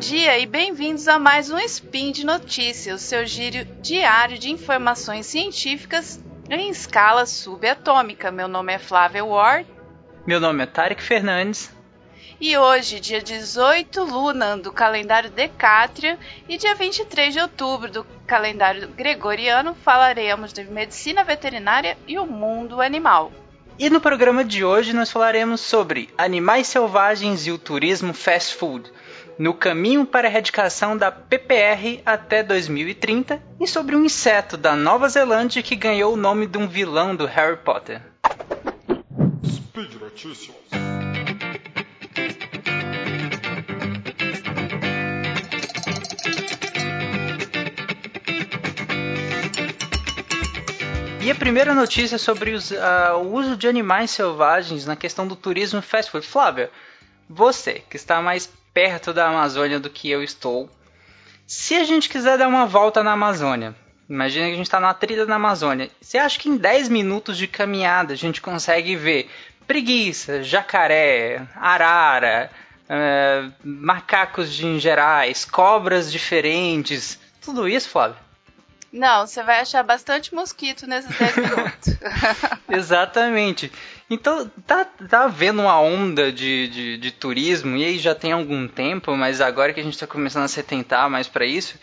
dia e bem-vindos a mais um Spin de Notícias, o seu giro diário de informações científicas em escala subatômica. Meu nome é Flávia Ward. Meu nome é Tarek Fernandes. E hoje, dia 18 Luna do calendário Decátria e dia 23 de outubro do calendário Gregoriano, falaremos de medicina veterinária e o mundo animal. E no programa de hoje nós falaremos sobre animais selvagens e o turismo fast food no caminho para a erradicação da PPR até 2030 e sobre um inseto da Nova Zelândia que ganhou o nome de um vilão do Harry Potter. Speed Notícias. E a primeira notícia sobre os, uh, o uso de animais selvagens na questão do turismo fast food. Flávia, você que está mais perto da Amazônia do que eu estou, se a gente quiser dar uma volta na Amazônia, imagina que a gente está na trilha na Amazônia, você acha que em 10 minutos de caminhada a gente consegue ver preguiça, jacaré, arara, uh, macacos de gerais, cobras diferentes, tudo isso, Flávio? Não, você vai achar bastante mosquito nesses 10 minutos. Exatamente. Então, tá, tá havendo uma onda de, de, de, turismo, e aí já tem algum tempo, mas agora que a gente está começando a se atentar mais para isso,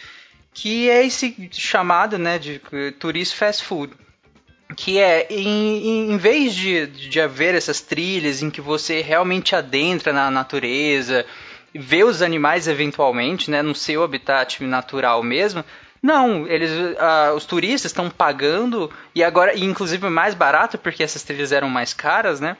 que é esse chamado né, de turismo fast food. Que é, em, em vez de, de haver essas trilhas em que você realmente adentra na natureza, vê os animais eventualmente, né, no seu habitat natural mesmo, não, eles, uh, os turistas estão pagando e agora, e inclusive mais barato porque essas trilhas eram mais caras, né?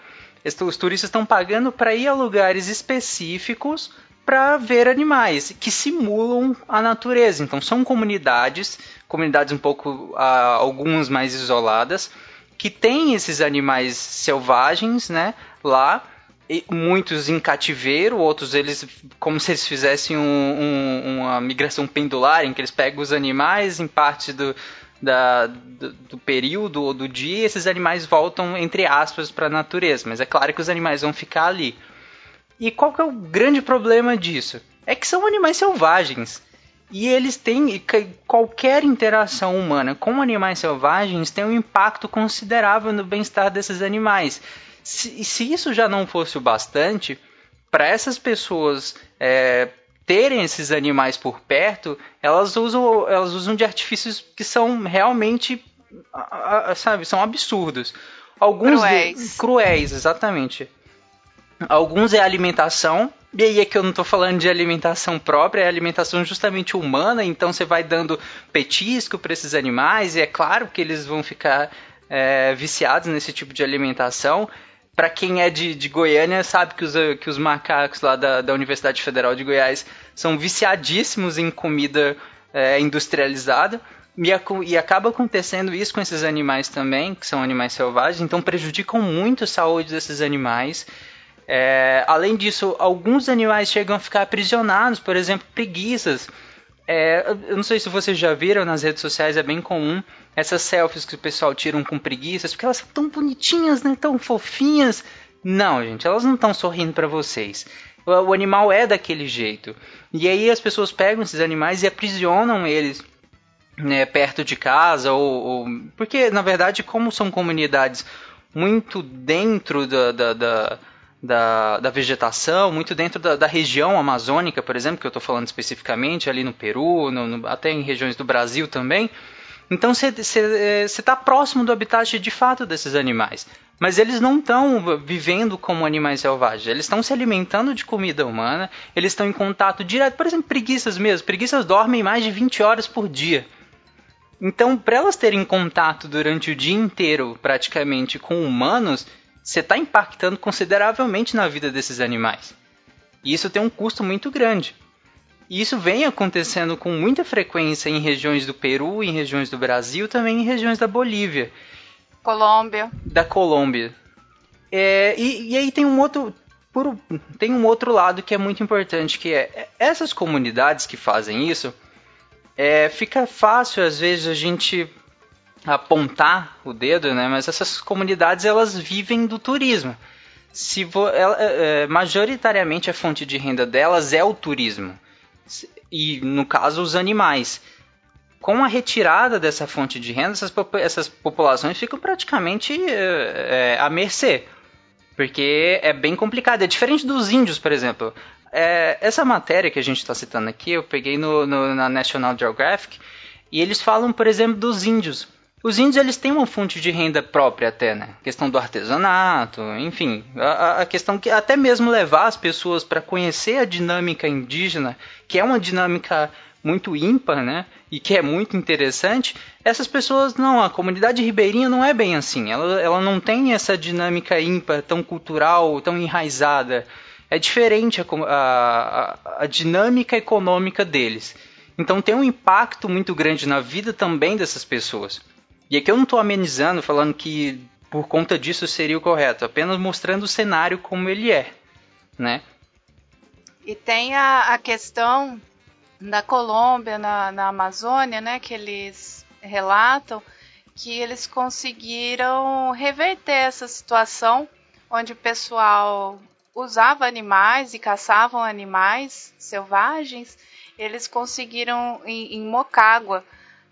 Os turistas estão pagando para ir a lugares específicos para ver animais que simulam a natureza. Então são comunidades, comunidades um pouco, uh, algumas mais isoladas, que têm esses animais selvagens, né? Lá muitos em cativeiro, outros eles como se eles fizessem um, um, uma migração pendular, em que eles pegam os animais em parte do, da, do, do, período ou do dia, e esses animais voltam entre aspas para a natureza, mas é claro que os animais vão ficar ali. E qual que é o grande problema disso? É que são animais selvagens. E eles têm qualquer interação humana com animais selvagens tem um impacto considerável no bem-estar desses animais. Se, se isso já não fosse o bastante, para essas pessoas é, terem esses animais por perto, elas usam, elas usam de artifícios que são realmente, sabe, são absurdos. Alguns cruéis. De, cruéis, exatamente. Alguns é alimentação, e aí é que eu não estou falando de alimentação própria, é alimentação justamente humana, então você vai dando petisco para esses animais, e é claro que eles vão ficar é, viciados nesse tipo de alimentação para quem é de, de Goiânia sabe que os, que os macacos lá da, da Universidade Federal de Goiás são viciadíssimos em comida é, industrializada. E, e, acaba acontecendo isso com esses animais também, que são animais selvagens, então prejudicam muito a saúde desses animais. É, além disso, alguns animais chegam a ficar aprisionados, por exemplo, preguiças. É, eu não sei se vocês já viram nas redes sociais, é bem comum essas selfies que o pessoal tiram com preguiças, porque elas são tão bonitinhas, né? Tão fofinhas. Não, gente, elas não estão sorrindo para vocês. O, o animal é daquele jeito. E aí as pessoas pegam esses animais e aprisionam eles né, perto de casa, ou, ou, porque na verdade, como são comunidades muito dentro da, da, da, da, da vegetação, muito dentro da, da, região amazônica, por exemplo, que eu estou falando especificamente, ali no Peru, no, no, até em regiões do Brasil também, então você está próximo do habitat de fato desses animais. Mas eles não estão vivendo como animais selvagens. Eles estão se alimentando de comida humana, eles estão em contato direto. Por exemplo, preguiças mesmo. Preguiças dormem mais de 20 horas por dia. Então, para elas terem contato durante o dia inteiro, praticamente, com humanos, você está impactando consideravelmente na vida desses animais. E isso tem um custo muito grande. E isso vem acontecendo com muita frequência em regiões do Peru, em regiões do Brasil, também em regiões da Bolívia. Colômbia. Da Colômbia. É, e, e, aí tem um outro por, tem um outro lado que é muito importante, que é essas comunidades que fazem isso, é, fica fácil às vezes a gente apontar o dedo, né? Mas essas comunidades elas vivem do turismo. Se vo, ela, é, majoritariamente a fonte de renda delas é o turismo. E no caso os animais. Com a retirada dessa fonte de renda, essas, essas populações ficam praticamente é, à mercê. Porque é bem complicado. É diferente dos índios, por exemplo. É, essa matéria que a gente está citando aqui, eu peguei no, no, na National Geographic, e eles falam, por exemplo, dos índios. Os índios eles têm uma fonte de renda própria até, né? A questão do artesanato, enfim, a, a questão que até mesmo levar as pessoas para conhecer a dinâmica indígena, que é uma dinâmica muito ímpar, né? E que é muito interessante. Essas pessoas não, a comunidade ribeirinha não é bem assim. Ela, ela não tem essa dinâmica ímpar, tão cultural, tão enraizada. É diferente a, a, a dinâmica econômica deles. Então tem um impacto muito grande na vida também dessas pessoas. E aqui eu não estou amenizando, falando que por conta disso seria o correto, apenas mostrando o cenário como ele é, né? E tem a, a questão da Colômbia, na, na Amazônia, né, que eles relatam que eles conseguiram reverter essa situação onde o pessoal usava animais e caçavam animais selvagens, eles conseguiram em, em Mocágua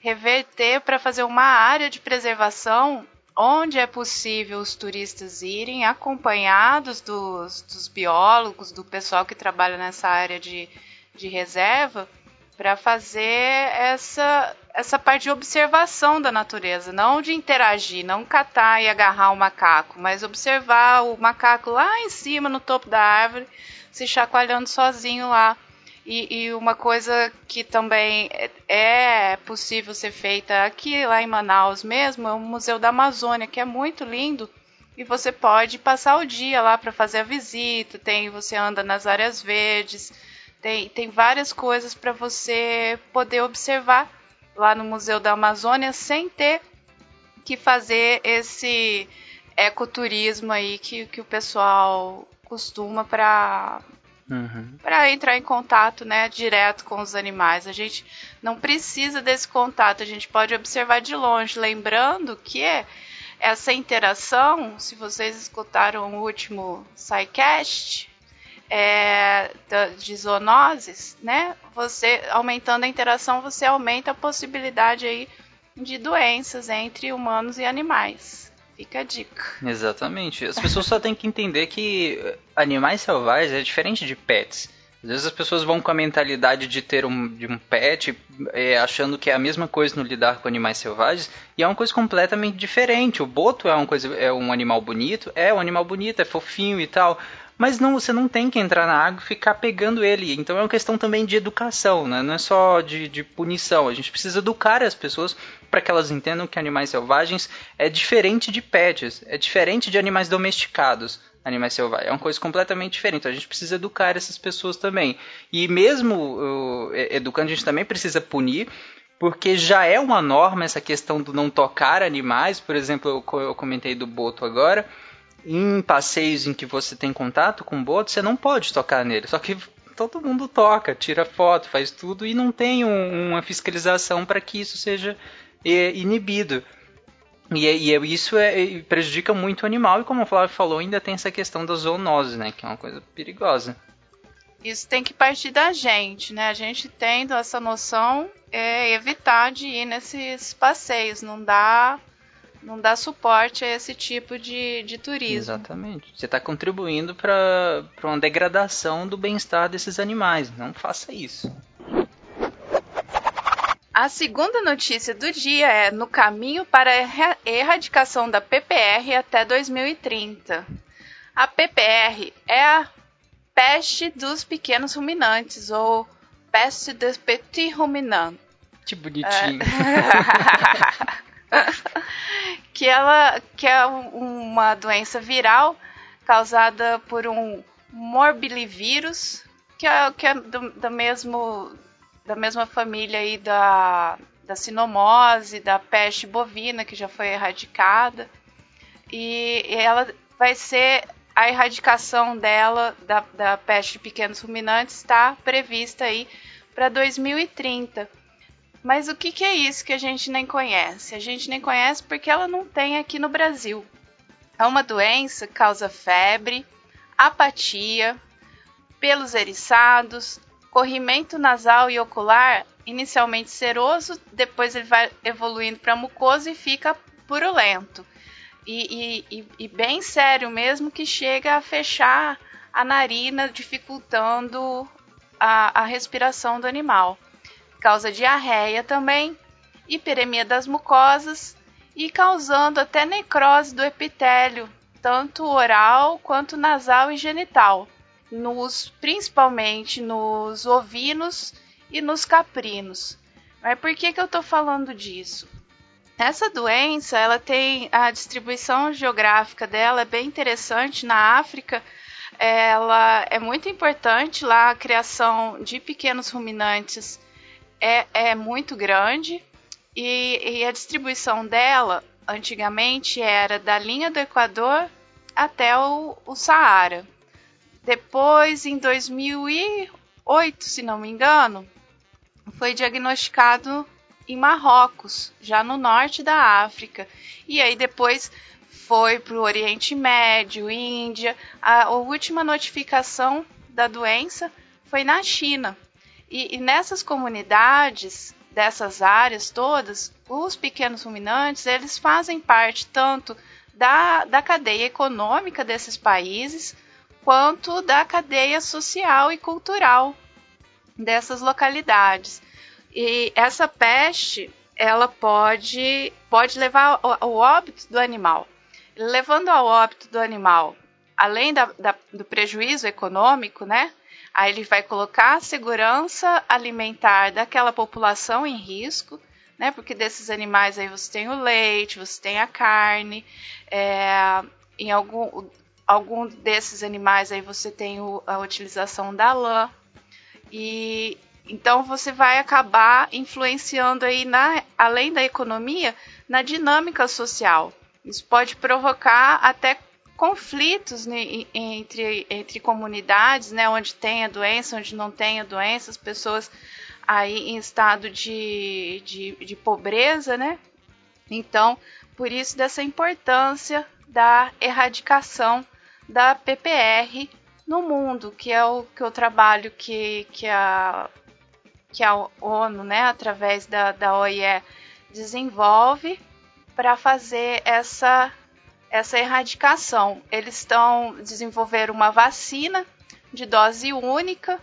reverter para fazer uma área de preservação onde é possível os turistas irem acompanhados dos, dos biólogos, do pessoal que trabalha nessa área de, de reserva, para fazer essa, essa parte de observação da natureza, não de interagir, não catar e agarrar o macaco, mas observar o macaco lá em cima, no topo da árvore, se chacoalhando sozinho lá. E, e, uma coisa que também é possível ser feita aqui, lá em Manaus mesmo, é o Museu da Amazônia, que é muito lindo. E você pode passar o dia lá para fazer a visita. Tem, você anda nas áreas verdes, tem, tem várias coisas para você poder observar lá no Museu da Amazônia sem ter que fazer esse ecoturismo aí que, que o pessoal costuma para Uhum. para entrar em contato né, direto com os animais. A gente não precisa desse contato, a gente pode observar de longe, lembrando que essa interação, se vocês escutaram o último SciCast, é, de zoonoses, né? Você aumentando a interação, você aumenta a possibilidade aí de doenças entre humanos e animais. Fica a dica. Exatamente. As pessoas só têm que entender que animais selvagens é diferente de pets. Às vezes as pessoas vão com a mentalidade de ter um, de um pet, é, achando que é a mesma coisa no lidar com animais selvagens, e é uma coisa completamente diferente. O boto é, uma coisa, é um animal bonito, é um animal bonito, é fofinho e tal, mas não, você não tem que entrar na água e ficar pegando ele. Então é uma questão também de educação, né? não é só de, de punição. A gente precisa educar as pessoas para que elas entendam que animais selvagens é diferente de pets, é diferente de animais domesticados. Animais selvagens é uma coisa completamente diferente. A gente precisa educar essas pessoas também. E mesmo uh, educando, a gente também precisa punir, porque já é uma norma essa questão do não tocar animais. Por exemplo, eu comentei do boto agora em passeios em que você tem contato com o boto, você não pode tocar nele. Só que todo mundo toca, tira foto, faz tudo e não tem um, uma fiscalização para que isso seja é, inibido. E, é, e é, isso é, prejudica muito o animal, e como o Flávio falou, ainda tem essa questão da zoonose, né? Que é uma coisa perigosa. Isso tem que partir da gente, né? A gente tendo essa noção, é evitar de ir nesses passeios. Não dá não dá suporte a esse tipo de, de turismo. Exatamente. Você está contribuindo para uma degradação do bem-estar desses animais. Não faça isso. A segunda notícia do dia é no caminho para a erradicação da PPR até 2030. A PPR é a peste dos pequenos ruminantes, ou peste des petits ruminants. Que bonitinho. É... que ela que é uma doença viral causada por um morbilivírus, que é, que é do, do mesmo da mesma família aí da, da sinomose, da peste bovina, que já foi erradicada. E, e ela vai ser a erradicação dela, da, da peste de pequenos ruminantes, está prevista aí para 2030. Mas o que, que é isso que a gente nem conhece? A gente nem conhece porque ela não tem aqui no Brasil. É uma doença que causa febre, apatia, pelos eriçados, corrimento nasal e ocular, inicialmente seroso, depois ele vai evoluindo para mucoso e fica purulento. E, e, e, bem sério mesmo, que chega a fechar a narina, dificultando a, a respiração do animal. Causa diarreia também, hiperemia das mucosas e causando até necrose do epitélio, tanto oral quanto nasal e genital, nos principalmente nos ovinos e nos caprinos. Mas por que, que eu estou falando disso? Essa doença, ela tem a distribuição geográfica dela é bem interessante na África. Ela é muito importante lá a criação de pequenos ruminantes é, é muito grande e, e a distribuição dela antigamente era da linha do Equador até o, o Saara. Depois, em 2008, se não me engano, foi diagnosticado em Marrocos, já no norte da África. E aí depois foi para o Oriente Médio, Índia. A, a, última notificação da doença foi na China. E, e nessas comunidades, dessas áreas todas, os pequenos ruminantes, eles fazem parte tanto da, da cadeia econômica desses países, quanto da cadeia social e cultural dessas localidades. E essa peste, ela pode, pode levar ao, óbito do animal. Levando ao óbito do animal, além da, da, do prejuízo econômico, né? Aí ele vai colocar a segurança alimentar daquela população em risco, né? Porque desses animais aí você tem o leite, você tem a carne, é, em algum, algum desses animais aí você tem o, a utilização da lã. E então você vai acabar influenciando aí na, além da economia, na dinâmica social. Isso pode provocar até conflitos né, entre, entre comunidades, né, onde tem a doença, onde não tem a doença, as pessoas aí em estado de, de, de pobreza, né? Então, por isso dessa importância da erradicação da PPR no mundo, que é o, que é o trabalho que, que, a, que a ONU, né, através da, da OIE, desenvolve para fazer essa, essa erradicação. Eles estão desenvolver uma vacina de dose única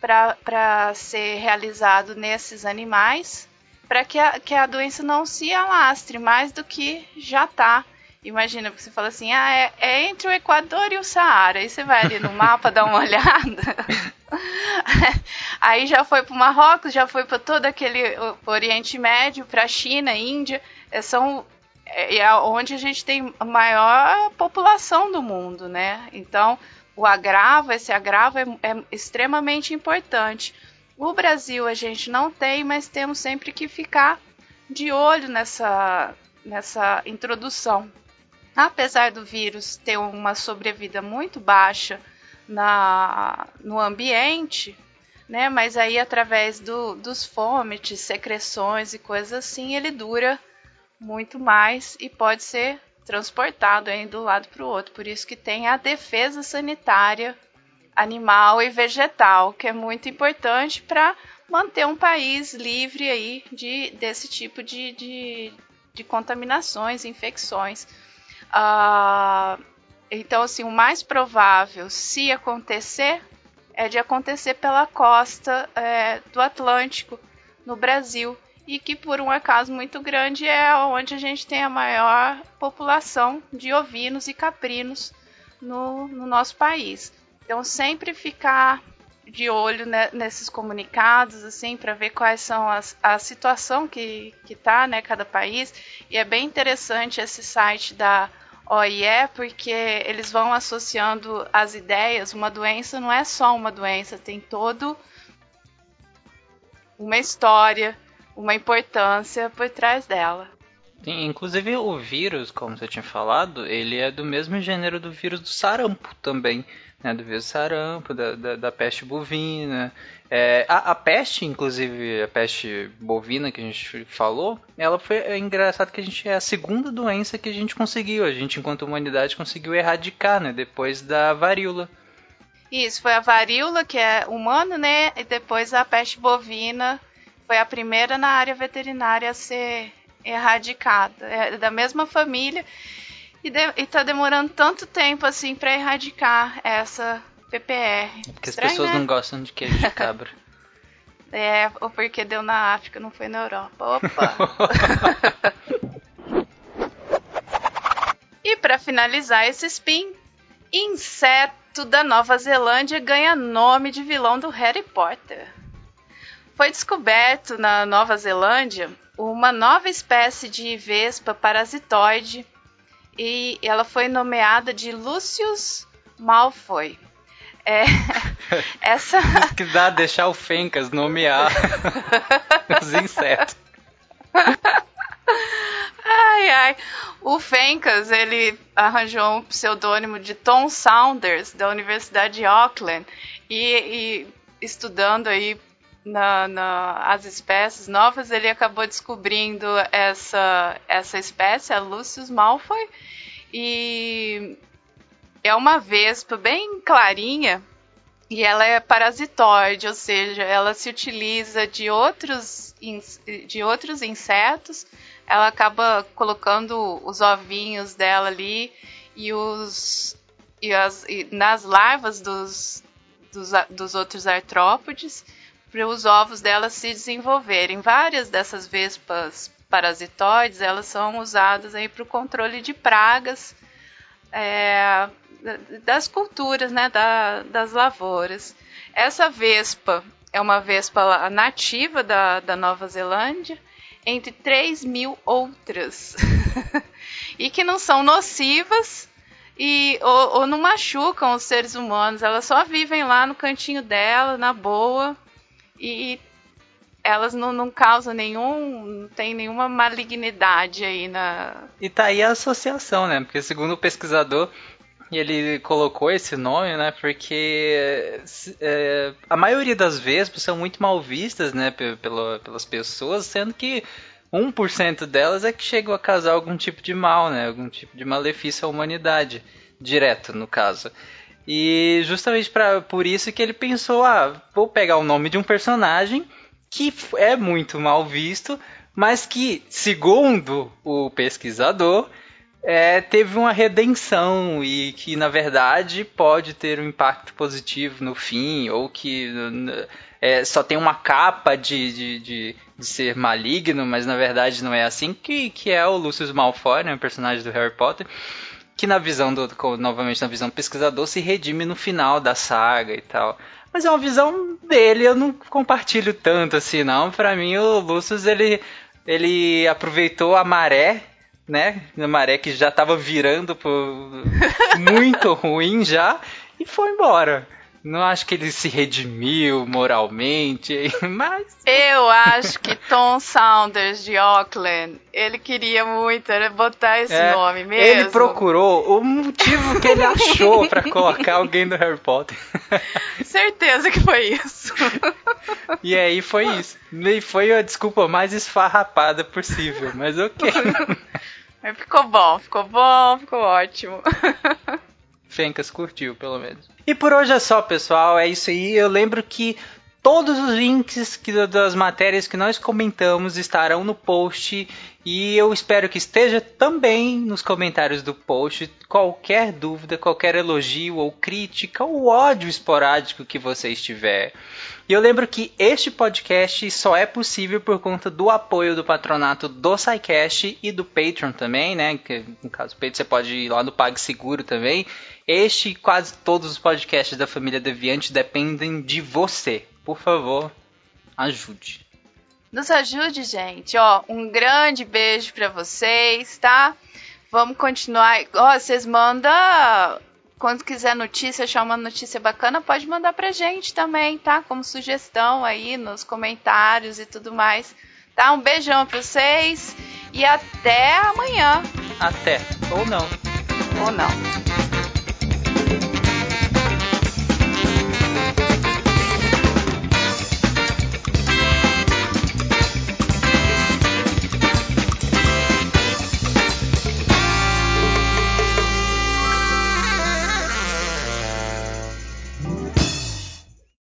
para ser realizado nesses animais, para que a, que a doença não se alastre mais do que já está. Imagina, porque você fala assim, ah, é, é, entre o Equador e o Saara. Aí você vai ali no mapa dar uma olhada. Aí já foi para o Marrocos, já foi para todo aquele Oriente Médio, para a China, Índia. É, são é, é onde a gente tem a maior população do mundo, né? Então, o agravo, esse agravo é, é extremamente importante. O Brasil a gente não tem, mas temos sempre que ficar de olho nessa, nessa introdução. Apesar do vírus ter uma sobrevida muito baixa na, no ambiente, né? Mas aí através do, dos fomites, secreções e coisas assim, ele dura muito mais e pode ser transportado aí do lado para o outro. Por isso que tem a defesa sanitária animal e vegetal, que é muito importante para manter um país livre aí de, desse tipo de, de, de contaminações, infecções. Uh, então, assim, o mais provável, se acontecer, é de acontecer pela costa é, do Atlântico, no Brasil e que por um acaso muito grande é onde a gente tem a maior população de ovinos e caprinos no, no nosso país. Então sempre ficar de olho né, nesses comunicados, assim, para ver quais são as, a situação que que tá, né, cada país. E é bem interessante esse site da OIE, porque eles vão associando as ideias. Uma doença não é só uma doença, tem todo uma história, uma importância por trás dela. Sim, inclusive o vírus, como você tinha falado, ele é do mesmo gênero do vírus do sarampo também, né? Do vírus sarampo, da, da, da peste bovina. É, a, a, peste, inclusive, a peste bovina que a gente falou, ela foi é engraçado que a gente é a segunda doença que a gente conseguiu, a gente enquanto humanidade conseguiu erradicar, né? Depois da varíola. Isso, foi a varíola, que é humano, né? E depois a peste bovina, foi a primeira na área veterinária a ser erradicada. É da mesma família. E, de, e tá demorando tanto tempo assim para erradicar essa PPR. É porque Estranho, as pessoas né? não gostam de queijo de cabra. é, ou porque deu na África, não foi na Europa. Opa! e para finalizar esse spin, inseto da Nova Zelândia ganha nome de vilão do Harry Potter. Foi descoberto na Nova Zelândia uma nova espécie de vespa parasitoide e ela foi nomeada de Lucius Malfoy. É, essa... Que dá deixar o Fencas nomear os insetos. Ai, ai. O Fencas, ele arranjou um pseudônimo de Tom Saunders, da Universidade de Auckland, e, e estudando aí na, na, as espécies novas, ele acabou descobrindo essa, essa espécie, a Lucius Malfoy, e é uma vespa bem clarinha e ela é parasitoide, ou seja, ela se utiliza de outros, de outros insetos, ela acaba colocando os ovinhos dela ali e os e as, e nas larvas dos, dos, dos outros artrópodes para os ovos delas se desenvolverem. Várias dessas vespas parasitoides elas são usadas aí para o controle de pragas é, das culturas, né, da, das lavouras. Essa vespa é uma vespa nativa da, da Nova Zelândia, entre 3 mil outras, e que não são nocivas e ou, ou, não machucam os seres humanos, elas só vivem lá no cantinho dela, na boa, e elas não, não causam nenhum. não tem nenhuma malignidade aí na. E tá aí a associação, né? Porque segundo o pesquisador, ele colocou esse nome, né? Porque é, a maioria das vezes são muito mal vistas, né? Pela, pelas pessoas, sendo que 1% delas é que chegam a causar algum tipo de mal, né? Algum tipo de malefício à humanidade, direto no caso. E justamente pra, por isso que ele pensou, ah, vou pegar o nome de um personagem que é muito mal visto, mas que, segundo o pesquisador, é, teve uma redenção e que, na verdade, pode ter um impacto positivo no fim, ou que é, só tem uma capa de, de, de, de, ser maligno, mas na verdade não é assim, que, que é o Lucius Malfoy, né, o personagem do Harry Potter que na visão do novamente na visão do pesquisador se redime no final da saga e tal. Mas é uma visão dele, eu não compartilho tanto assim não. Para mim o Lucius ele ele aproveitou a maré, né? A maré que já estava virando por muito ruim já e foi embora. Não acho que ele se redimiu moralmente, mas. Eu acho que Tom Saunders de Auckland, ele queria muito botar esse é, nome mesmo. Ele procurou o motivo que ele achou para colocar alguém do Harry Potter. Certeza que foi isso. E aí foi isso. E foi a desculpa mais esfarrapada possível, mas ok. Mas ficou bom, ficou bom, ficou ótimo. Fencas curtiu, pelo menos. E por hoje é só, pessoal. É isso aí. Eu lembro que todos os links que, das matérias que nós comentamos estarão no post e eu espero que esteja também nos comentários do post. Qualquer dúvida, qualquer elogio ou crítica ou ódio esporádico que você estiver. E eu lembro que este podcast só é possível por conta do apoio do patronato do SciCast e do Patreon também, né? Que, no caso do Patreon você pode ir lá no PagSeguro também. Este e quase todos os podcasts da família Deviante dependem de você. Por favor, ajude. Nos ajude, gente. Ó, um grande beijo para vocês, tá? Vamos continuar. Ó, vocês mandam quando quiser notícia, achar uma notícia bacana, pode mandar pra gente também, tá? Como sugestão aí nos comentários e tudo mais. Tá? Um beijão pra vocês e até amanhã. Até. Ou não. Ou não.